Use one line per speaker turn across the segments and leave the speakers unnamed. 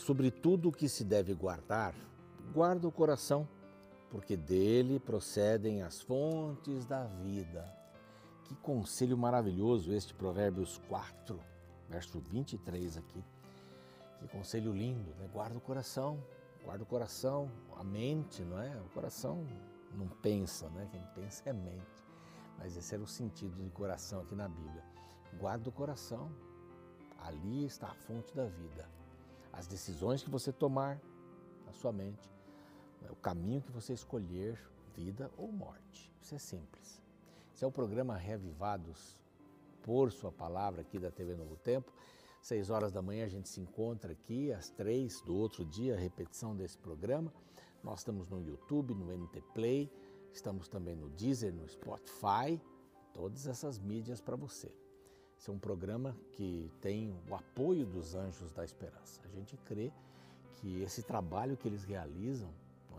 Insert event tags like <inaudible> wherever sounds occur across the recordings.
sobre tudo o que se deve guardar, guarda o coração, porque dele procedem as fontes da vida. Que conselho maravilhoso este Provérbios 4, verso 23 aqui. Que conselho lindo, né? Guarda o coração, guarda o coração, a mente, não é? O coração não pensa, né? Quem pensa é mente. Mas esse era o sentido de coração aqui na Bíblia. Guarda o coração, ali está a fonte da vida. As decisões que você tomar na sua mente, né? o caminho que você escolher, vida ou morte. Isso é simples. Esse é o programa Reavivados por Sua Palavra aqui da TV Novo Tempo. Seis horas da manhã a gente se encontra aqui, às três do outro dia, a repetição desse programa. Nós estamos no YouTube, no NT Play, estamos também no Deezer, no Spotify, todas essas mídias para você. Esse é um programa que tem o apoio dos Anjos da Esperança. A gente crê que esse trabalho que eles realizam,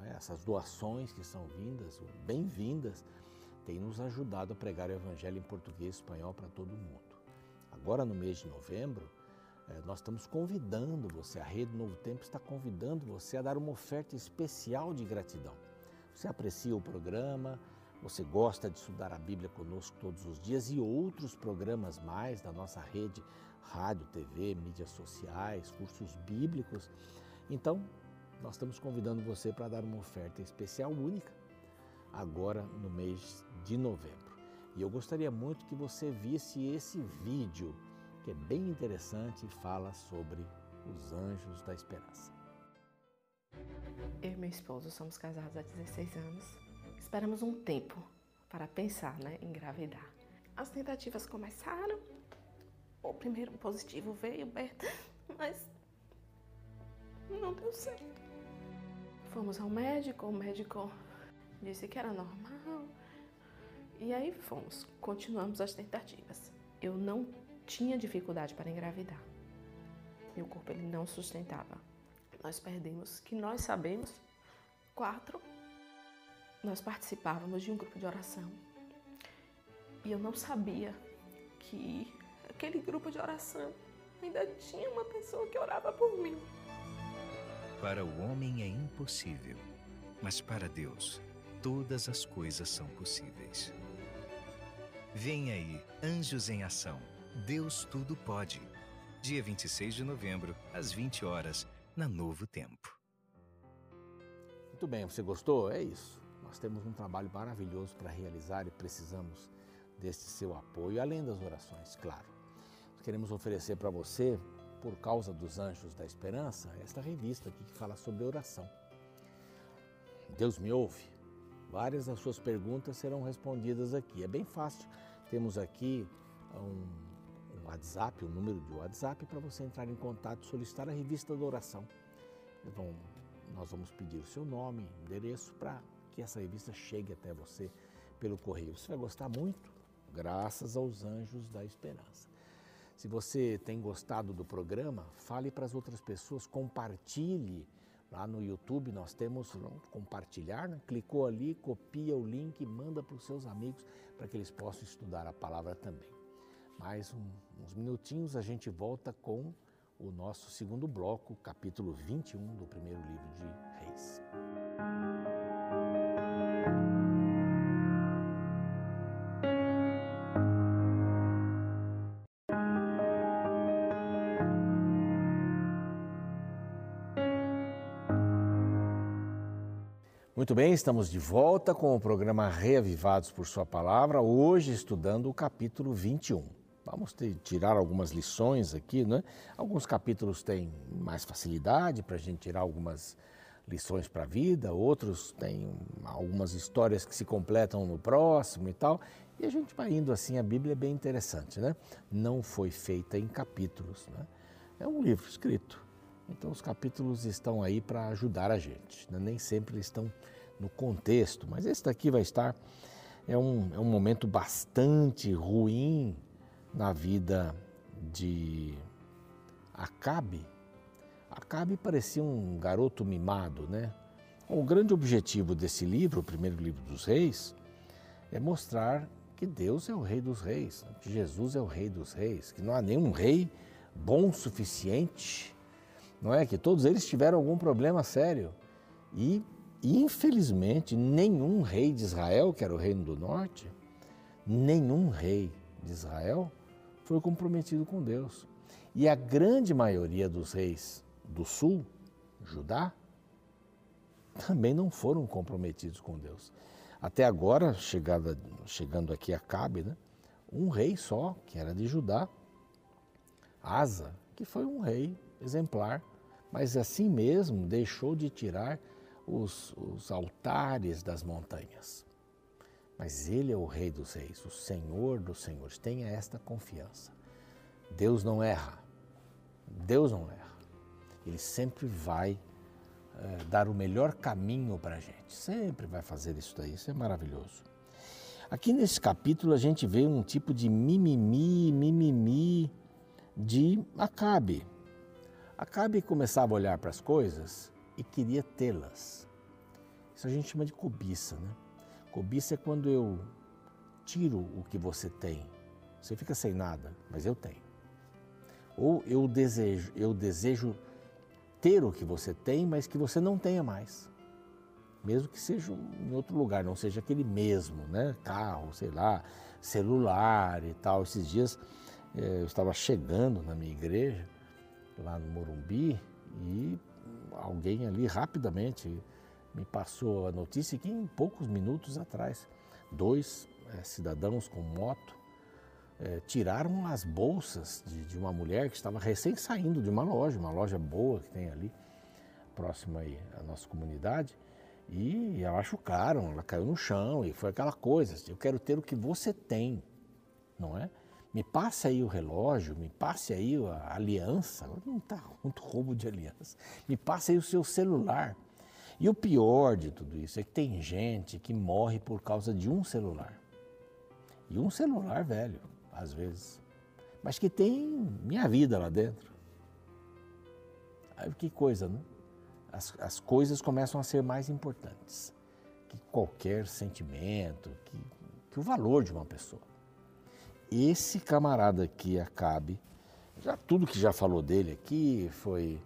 é? essas doações que são vindas, bem-vindas, tem nos ajudado a pregar o Evangelho em português e espanhol para todo mundo. Agora, no mês de novembro, é, nós estamos convidando você, a Rede Novo Tempo está convidando você a dar uma oferta especial de gratidão. Você aprecia o programa, você gosta de estudar a Bíblia conosco todos os dias e outros programas mais da nossa rede, rádio, TV, mídias sociais, cursos bíblicos. Então, nós estamos convidando você para dar uma oferta especial única agora no mês de novembro. E eu gostaria muito que você visse esse vídeo que é bem interessante e fala sobre os anjos da esperança.
Eu e meu esposo somos casados há 16 anos. Esperamos um tempo para pensar né, em engravidar. As tentativas começaram. O primeiro positivo veio, Berta, <laughs> mas não deu certo. Fomos ao médico, o médico disse que era normal. E aí fomos, continuamos as tentativas. Eu não tinha dificuldade para engravidar. Meu corpo ele não sustentava. Nós perdemos, que nós sabemos, quatro. Nós participávamos de um grupo de oração. E eu não sabia que aquele grupo de oração ainda tinha uma pessoa que orava por mim.
Para o homem é impossível, mas para Deus todas as coisas são possíveis. Vem aí, Anjos em Ação Deus Tudo Pode. Dia 26 de novembro, às 20 horas, na Novo Tempo.
Muito bem, você gostou? É isso. Nós temos um trabalho maravilhoso para realizar e precisamos deste seu apoio, além das orações, claro. Queremos oferecer para você, por causa dos Anjos da Esperança, esta revista aqui que fala sobre oração. Deus me ouve. Várias das suas perguntas serão respondidas aqui. É bem fácil. Temos aqui um WhatsApp, o número de WhatsApp, para você entrar em contato solicitar a revista da oração. Então, nós vamos pedir o seu nome, endereço, para que essa revista chegue até você pelo correio. Você vai gostar muito, graças aos anjos da esperança. Se você tem gostado do programa, fale para as outras pessoas, compartilhe. Lá no YouTube nós temos compartilhar, né? clicou ali, copia o link, manda para os seus amigos para que eles possam estudar a palavra também. Mais um, uns minutinhos a gente volta com o nosso segundo bloco, capítulo 21 do primeiro livro de Reis. Muito bem, estamos de volta com o programa Reavivados por Sua Palavra, hoje estudando o capítulo 21. Vamos ter, tirar algumas lições aqui, né? Alguns capítulos têm mais facilidade para a gente tirar algumas lições para a vida, outros têm algumas histórias que se completam no próximo e tal. E a gente vai indo assim, a Bíblia é bem interessante, né? Não foi feita em capítulos, né? É um livro escrito. Então os capítulos estão aí para ajudar a gente. Né? Nem sempre estão no contexto, mas esse daqui vai estar. É um, é um momento bastante ruim na vida de Acabe. Acabe parecia um garoto mimado, né? O grande objetivo desse livro, o primeiro livro dos reis, é mostrar que Deus é o rei dos reis, que Jesus é o rei dos reis, que não há nenhum rei bom o suficiente não é? Que todos eles tiveram algum problema sério. E, infelizmente, nenhum rei de Israel, que era o reino do norte, nenhum rei de Israel foi comprometido com Deus. E a grande maioria dos reis do sul, Judá, também não foram comprometidos com Deus. Até agora, chegada, chegando aqui a Cabe, né, um rei só, que era de Judá, Asa, que foi um rei exemplar, mas assim mesmo deixou de tirar os, os altares das montanhas. Mas Ele é o Rei dos Reis, o Senhor dos Senhores. Tenha esta confiança. Deus não erra. Deus não erra. Ele sempre vai é, dar o melhor caminho para a gente. Sempre vai fazer isso daí. Isso é maravilhoso. Aqui nesse capítulo a gente vê um tipo de mimimi, mimimi de Acabe. Acabe começava a olhar para as coisas e queria tê-las. Isso a gente chama de cobiça, né? Cobiça é quando eu tiro o que você tem. Você fica sem nada, mas eu tenho. Ou eu desejo, eu desejo ter o que você tem, mas que você não tenha mais. Mesmo que seja em outro lugar, não seja aquele mesmo, né? Carro, sei lá, celular e tal. Esses dias eh, eu estava chegando na minha igreja, lá no Morumbi, e alguém ali rapidamente me passou a notícia que em poucos minutos atrás, dois é, cidadãos com moto é, tiraram as bolsas de, de, uma mulher que estava recém saindo de uma loja, uma loja boa que tem ali, próxima aí à nossa comunidade, e a machucaram, ela caiu no chão e foi aquela coisa, eu quero ter o que você tem, não é? Me passe aí o relógio, me passe aí a aliança, não está <laughs> muito roubo de aliança, me passe aí o seu celular. E o pior de tudo isso é que tem gente que morre por causa de um celular. E um celular velho, às vezes. Mas que tem minha vida lá dentro. Aí que coisa, né? As, as coisas começam a ser mais importantes que qualquer sentimento, que, que o valor de uma pessoa. Esse camarada aqui, Acabe, já tudo que já falou dele aqui foi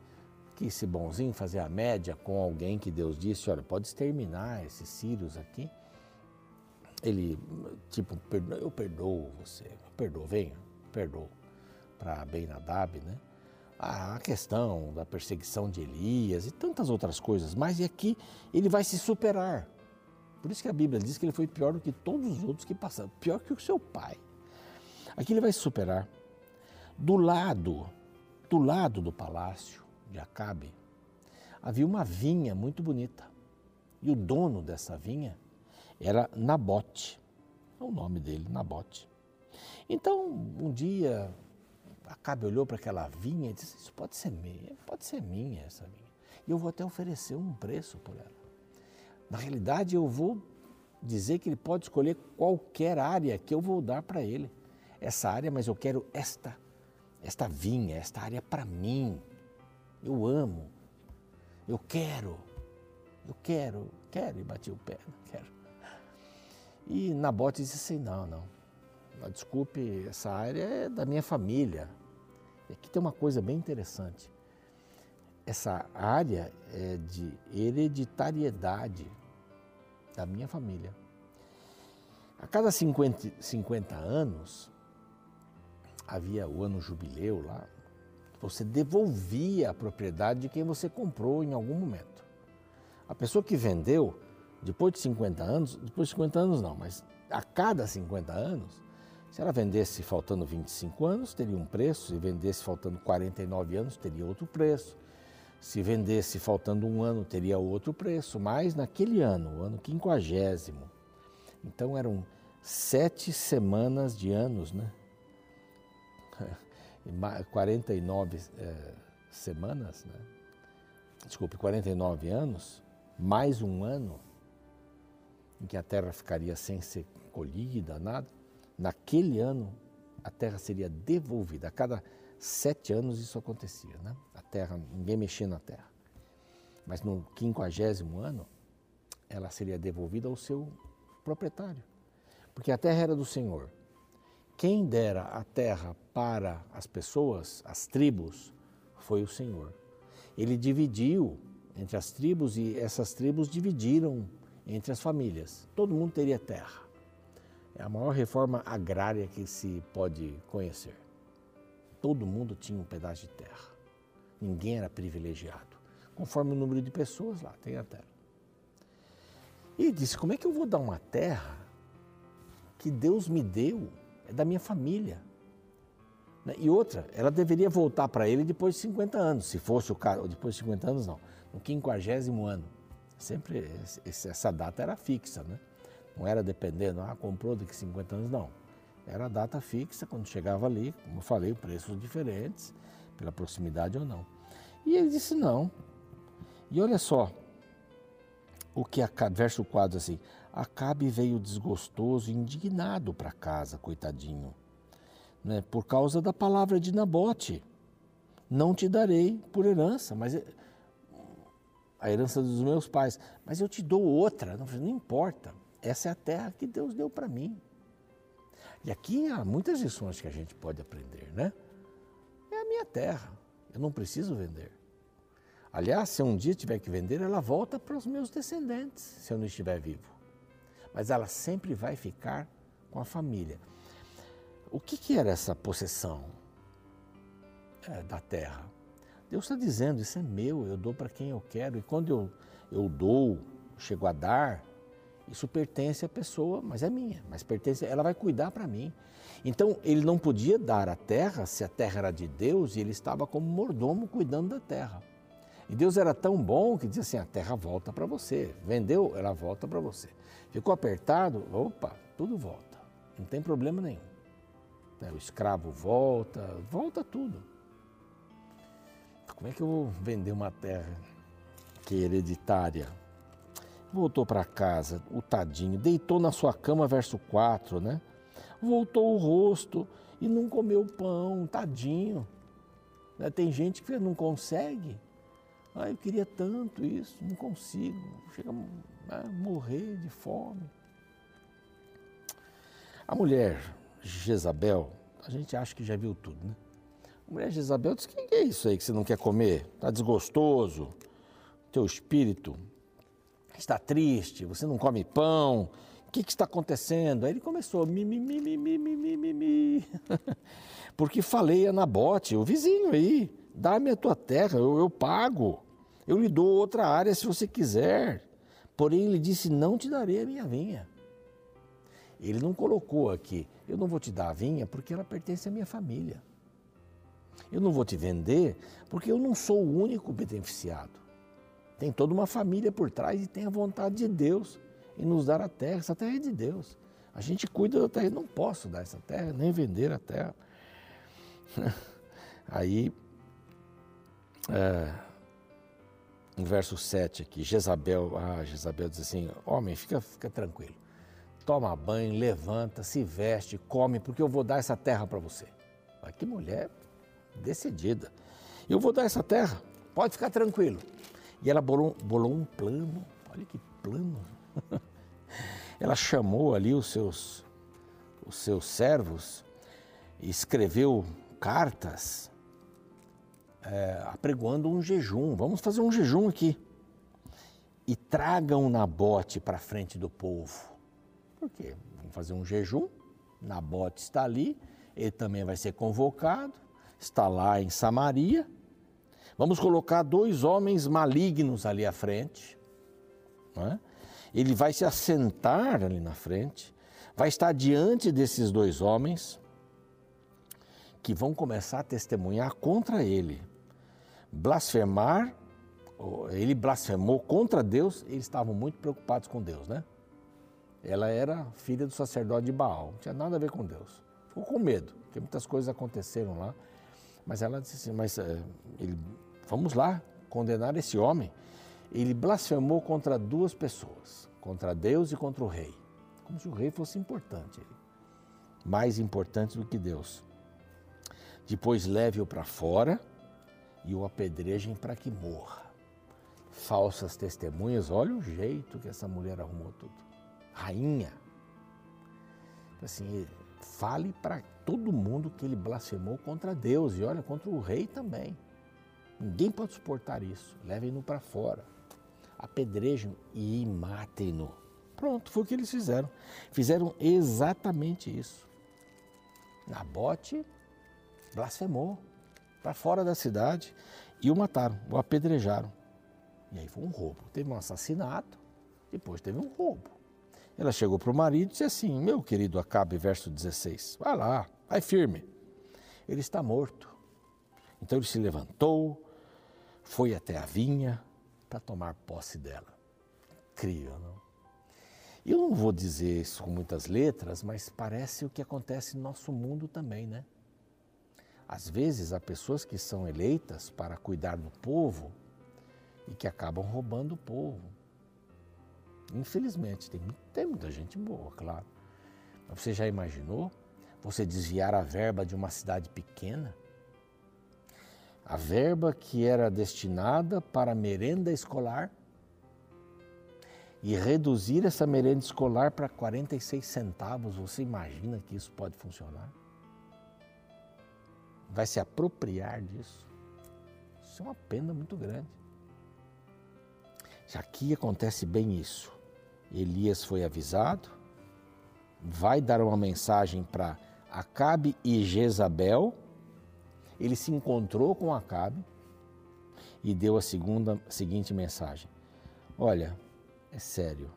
quis ser bonzinho, fazer a média com alguém que Deus disse, olha, pode exterminar esses sírios aqui. Ele, tipo, eu perdoo você, perdoo, venha, perdoo, para Ben Nadab, né? A questão da perseguição de Elias e tantas outras coisas, mas aqui ele vai se superar. Por isso que a Bíblia diz que ele foi pior do que todos os outros que passaram, pior que o seu pai. Aqui ele vai se superar. Do lado, do lado do palácio, de Acabe, havia uma vinha muito bonita. E o dono dessa vinha era Nabote. É o nome dele, Nabote. Então, um dia, Acabe olhou para aquela vinha e disse: Isso pode ser minha, pode ser minha essa vinha. E eu vou até oferecer um preço por ela. Na realidade, eu vou dizer que ele pode escolher qualquer área que eu vou dar para ele. Essa área, mas eu quero esta, esta vinha, esta área para mim. Eu amo. Eu quero. Eu quero. Quero. E bati o pé. Quero. E Nabote disse assim: não, não. Desculpe, essa área é da minha família. E aqui tem uma coisa bem interessante. Essa área é de hereditariedade da minha família. A cada 50, 50 anos, havia o ano jubileu lá, você devolvia a propriedade de quem você comprou em algum momento. A pessoa que vendeu, depois de 50 anos, depois de 50 anos não, mas a cada 50 anos, se ela vendesse faltando 25 anos, teria um preço, se vendesse faltando 49 anos, teria outro preço. Se vendesse faltando um ano, teria outro preço, mas naquele ano, o ano quinquagésimo, então eram sete semanas de anos, né? <laughs> 49 é, semanas, né? desculpe, 49 anos, mais um ano em que a terra ficaria sem ser colhida, nada, naquele ano a terra seria devolvida. A cada sete anos isso acontecia, né? A terra, ninguém mexia na terra. Mas no quinquagésimo ano, ela seria devolvida ao seu proprietário. Porque a terra era do Senhor. Quem dera a terra para as pessoas, as tribos, foi o Senhor. ele dividiu entre as tribos e essas tribos dividiram entre as famílias. Todo mundo teria terra. É a maior reforma agrária que se pode conhecer. Todo mundo tinha um pedaço de terra. Ninguém era privilegiado. Conforme o número de pessoas lá, tem a terra. E disse: Como é que eu vou dar uma terra que Deus me deu? É da minha família. Né? E outra, ela deveria voltar para ele depois de 50 anos, se fosse o caso, depois de 50 anos não, no 50 ano. Sempre essa data era fixa, né? Não era dependendo, ah, comprou daqui 50 anos, não. Era a data fixa, quando chegava ali, como eu falei, preços diferentes, pela proximidade ou não. E ele disse não. E olha só, o que Acabe, verso 4 assim, Acabe veio desgostoso, indignado para casa, coitadinho, né, por causa da palavra de Nabote. Não te darei por herança, mas a herança dos meus pais, mas eu te dou outra, não, não importa. Essa é a terra que Deus deu para mim. E aqui há muitas lições que a gente pode aprender, né? É a minha terra, eu não preciso vender. Aliás, se um dia tiver que vender, ela volta para os meus descendentes, se eu não estiver vivo. Mas ela sempre vai ficar com a família. O que, que era essa possessão é, da terra? Deus está dizendo: Isso é meu, eu dou para quem eu quero. E quando eu, eu dou, chego a dar, isso pertence à pessoa, mas é minha, mas pertence, ela vai cuidar para mim. Então ele não podia dar a terra se a terra era de Deus e ele estava como mordomo cuidando da terra. E Deus era tão bom que dizia assim: a terra volta para você. Vendeu, ela volta para você. Ficou apertado, opa, tudo volta. Não tem problema nenhum. É, o escravo volta, volta tudo. Como é que eu vou vender uma terra que é hereditária? Voltou para casa, o tadinho, deitou na sua cama, verso 4, né? Voltou o rosto e não comeu pão, tadinho. Né? Tem gente que não consegue. Ah, eu queria tanto isso, não consigo, chega a morrer de fome. A mulher Jezabel, a gente acha que já viu tudo, né? A mulher Jezabel disse: O que é isso aí que você não quer comer? Está desgostoso, teu espírito está triste, você não come pão, o que, que está acontecendo? Aí ele começou: mimimi, mimimi, mimimi. <laughs> Porque falei a Nabote, o vizinho aí, dá-me a tua terra, eu, eu pago eu lhe dou outra área se você quiser. Porém, ele disse: Não te darei a minha vinha. Ele não colocou aqui, eu não vou te dar a vinha porque ela pertence à minha família. Eu não vou te vender porque eu não sou o único beneficiado. Tem toda uma família por trás e tem a vontade de Deus em nos dar a terra. Essa terra é de Deus. A gente cuida da terra. Eu não posso dar essa terra, nem vender a terra. <laughs> Aí, é, no verso 7 aqui, Jezabel, ah, Jezabel diz assim: Homem, fica, fica tranquilo. Toma banho, levanta, se veste, come, porque eu vou dar essa terra para você. Mas que mulher decidida. Eu vou dar essa terra, pode ficar tranquilo. E ela bolou, bolou um plano, olha que plano. <laughs> ela chamou ali os seus, os seus servos escreveu cartas é, apregoando um jejum. Vamos fazer um jejum aqui. E tragam Nabote para frente do povo. Por quê? Vamos fazer um jejum. Nabote está ali, ele também vai ser convocado, está lá em Samaria. Vamos colocar dois homens malignos ali à frente. É? Ele vai se assentar ali na frente, vai estar diante desses dois homens que vão começar a testemunhar contra ele. Blasfemar, ele blasfemou contra Deus, eles estavam muito preocupados com Deus, né? Ela era filha do sacerdote de Baal, não tinha nada a ver com Deus. Ficou com medo, porque muitas coisas aconteceram lá. Mas ela disse assim: Mas é, ele Vamos lá condenar esse homem. Ele blasfemou contra duas pessoas, contra Deus e contra o rei. Como se o rei fosse importante, mais importante do que Deus. Depois leve-o para fora e o apedrejem para que morra. Falsas testemunhas, olha o jeito que essa mulher arrumou tudo. Rainha. Assim, fale para todo mundo que ele blasfemou contra Deus e olha contra o rei também. Ninguém pode suportar isso. Levem-no para fora. Apedrejem e matem-no. Pronto, foi o que eles fizeram. Fizeram exatamente isso. Nabote blasfemou para fora da cidade e o mataram, o apedrejaram. E aí foi um roubo. Teve um assassinato, depois teve um roubo. Ela chegou para o marido e disse assim: Meu querido Acabe, verso 16, vai lá, vai firme. Ele está morto. Então ele se levantou, foi até a vinha para tomar posse dela. Incrível, não? Eu não vou dizer isso com muitas letras, mas parece o que acontece no nosso mundo também, né? Às vezes há pessoas que são eleitas para cuidar do povo e que acabam roubando o povo. Infelizmente, tem, tem muita gente boa, claro. Mas você já imaginou você desviar a verba de uma cidade pequena? A verba que era destinada para a merenda escolar e reduzir essa merenda escolar para 46 centavos, você imagina que isso pode funcionar? Vai se apropriar disso? Isso é uma pena muito grande. Aqui acontece bem isso. Elias foi avisado, vai dar uma mensagem para Acabe e Jezabel. Ele se encontrou com Acabe e deu a segunda, seguinte mensagem: Olha, é sério,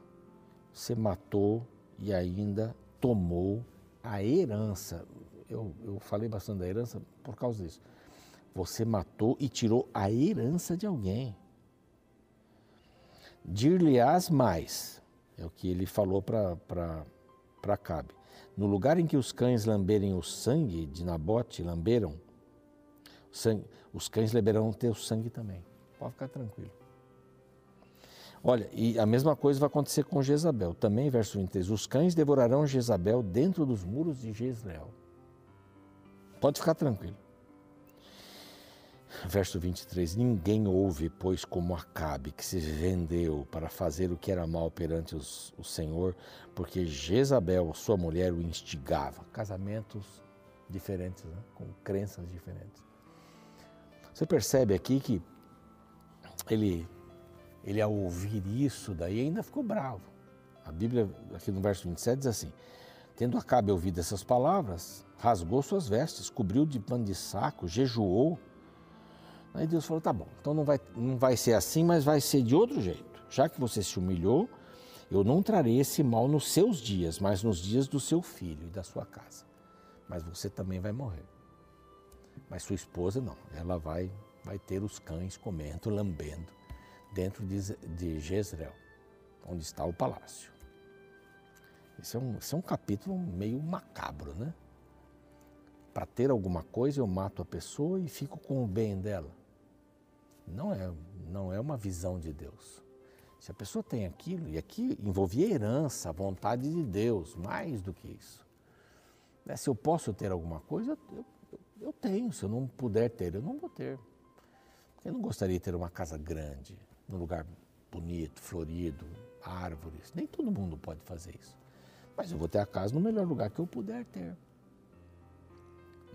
você matou e ainda tomou a herança. Eu, eu falei bastante da herança por causa disso. Você matou e tirou a herança de alguém. Dir-lhe-ás mais, é o que ele falou para Cabe. No lugar em que os cães lamberem o sangue de Nabote, lamberam, sangue, os cães lamberão teu sangue também. Pode ficar tranquilo. Olha, e a mesma coisa vai acontecer com Jezabel. Também, verso 23, os cães devorarão Jezabel dentro dos muros de Jezreel. Pode ficar tranquilo. Verso 23: Ninguém ouve, pois, como Acabe, que se vendeu para fazer o que era mal perante os, o Senhor, porque Jezabel, sua mulher, o instigava. Casamentos diferentes, né? com crenças diferentes. Você percebe aqui que ele, ele, ao ouvir isso, daí ainda ficou bravo. A Bíblia, aqui no verso 27, diz assim: Tendo Acabe ouvido essas palavras, rasgou suas vestes, cobriu de pano de saco, jejuou Aí Deus falou: tá bom, então não vai, não vai ser assim, mas vai ser de outro jeito. Já que você se humilhou, eu não trarei esse mal nos seus dias, mas nos dias do seu filho e da sua casa. Mas você também vai morrer. Mas sua esposa não, ela vai, vai ter os cães comendo, lambendo, dentro de, de Jezreel, onde está o palácio. Esse é, um, esse é um capítulo meio macabro, né? Para ter alguma coisa, eu mato a pessoa e fico com o bem dela. Não é, não é uma visão de Deus. Se a pessoa tem aquilo, e aqui envolvia herança, vontade de Deus, mais do que isso. Né, se eu posso ter alguma coisa, eu, eu, eu tenho. Se eu não puder ter, eu não vou ter. Eu não gostaria de ter uma casa grande, num lugar bonito, florido, árvores. Nem todo mundo pode fazer isso. Mas eu vou ter a casa no melhor lugar que eu puder ter.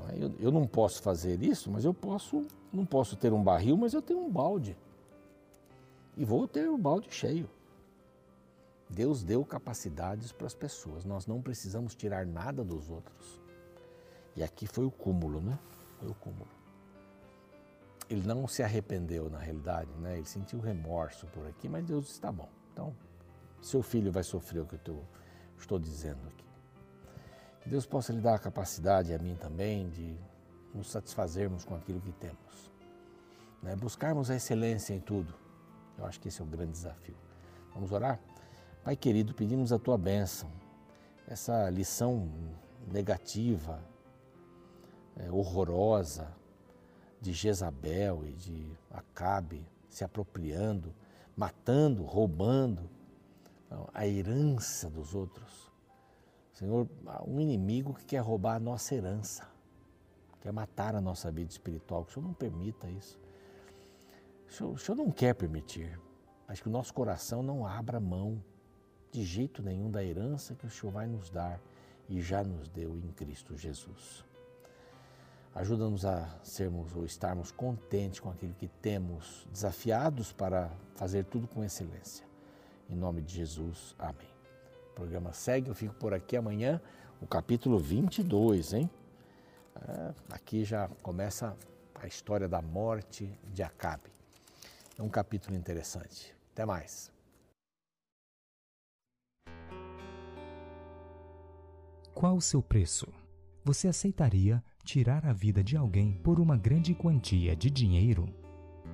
É? Eu, não posso fazer isso, mas eu posso, não posso ter um barril, mas eu tenho um balde. E vou ter o balde cheio. Deus deu capacidades para as pessoas. Nós não precisamos tirar nada dos outros. E aqui foi o cúmulo, né? Foi o cúmulo. Ele não se arrependeu na realidade, né? Ele sentiu remorso por aqui, mas Deus está bom. Então, seu filho vai sofrer o que eu estou dizendo aqui. Que Deus possa lhe dar a capacidade, a mim também, de nos satisfazermos com aquilo que temos. Né? Buscarmos a excelência em tudo. Eu acho que esse é o grande desafio. Vamos orar? Pai querido, pedimos a tua bênção. Essa lição negativa, é, horrorosa de Jezabel e de Acabe se apropriando, matando, roubando a herança dos outros. Senhor, um inimigo que quer roubar a nossa herança, quer matar a nossa vida espiritual, que o Senhor não permita isso. O Senhor, o Senhor não quer permitir, mas que o nosso coração não abra mão de jeito nenhum da herança que o Senhor vai nos dar e já nos deu em Cristo Jesus. Ajuda-nos a sermos ou estarmos contentes com aquilo que temos, desafiados para fazer tudo com excelência. Em nome de Jesus, amém. O programa segue, eu fico por aqui amanhã, o capítulo 22, hein? É, aqui já começa a história da morte de Acabe. É um capítulo interessante. Até mais.
Qual o seu preço? Você aceitaria tirar a vida de alguém por uma grande quantia de dinheiro?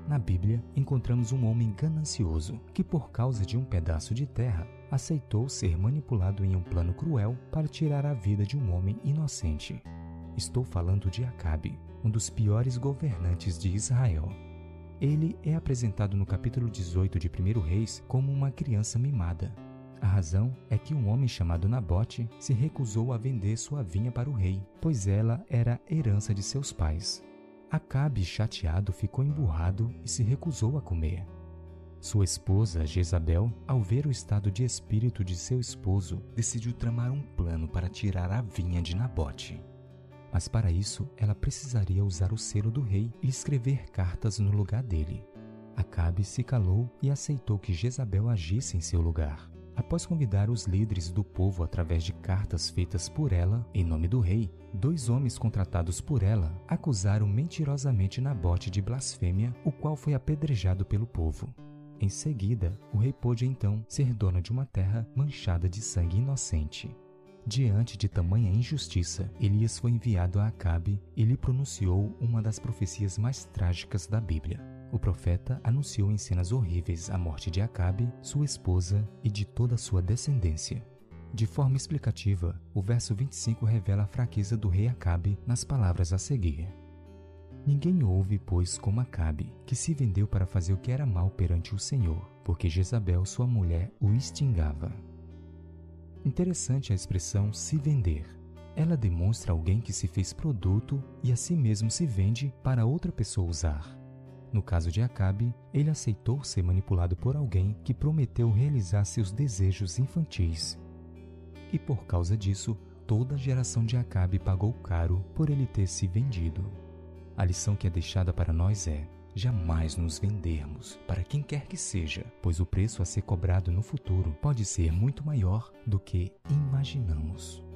Na Bíblia, encontramos um homem ganancioso que, por causa de um pedaço de terra, aceitou ser manipulado em um plano cruel para tirar a vida de um homem inocente. Estou falando de Acabe, um dos piores governantes de Israel. Ele é apresentado no capítulo 18 de 1 Reis como uma criança mimada, a razão é que um homem chamado Nabote se recusou a vender sua vinha para o rei, pois ela era herança de seus pais. Acabe, chateado, ficou emburrado e se recusou a comer. Sua esposa, Jezabel, ao ver o estado de espírito de seu esposo, decidiu tramar um plano para tirar a vinha de Nabote. Mas para isso, ela precisaria usar o selo do rei e escrever cartas no lugar dele. Acabe se calou e aceitou que Jezabel agisse em seu lugar. Após convidar os líderes do povo através de cartas feitas por ela, em nome do rei, dois homens contratados por ela acusaram mentirosamente Nabote de blasfêmia, o qual foi apedrejado pelo povo. Em seguida, o rei pôde então ser dono de uma terra manchada de sangue inocente. Diante de tamanha injustiça, Elias foi enviado a Acabe e lhe pronunciou uma das profecias mais trágicas da Bíblia. O profeta anunciou em cenas horríveis a morte de Acabe, sua esposa e de toda a sua descendência. De forma explicativa, o verso 25 revela a fraqueza do rei Acabe nas palavras a seguir. Ninguém ouve, pois, como Acabe, que se vendeu para fazer o que era mal perante o Senhor, porque Jezabel, sua mulher, o extingava. Interessante a expressão se vender. Ela demonstra alguém que se fez produto e a si mesmo se vende para outra pessoa usar. No caso de Acabe, ele aceitou ser manipulado por alguém que prometeu realizar seus desejos infantis. E por causa disso, toda a geração de Acabe pagou caro por ele ter se vendido. A lição que é deixada para nós é: jamais nos vendermos para quem quer que seja, pois o preço a ser cobrado no futuro pode ser muito maior do que imaginamos.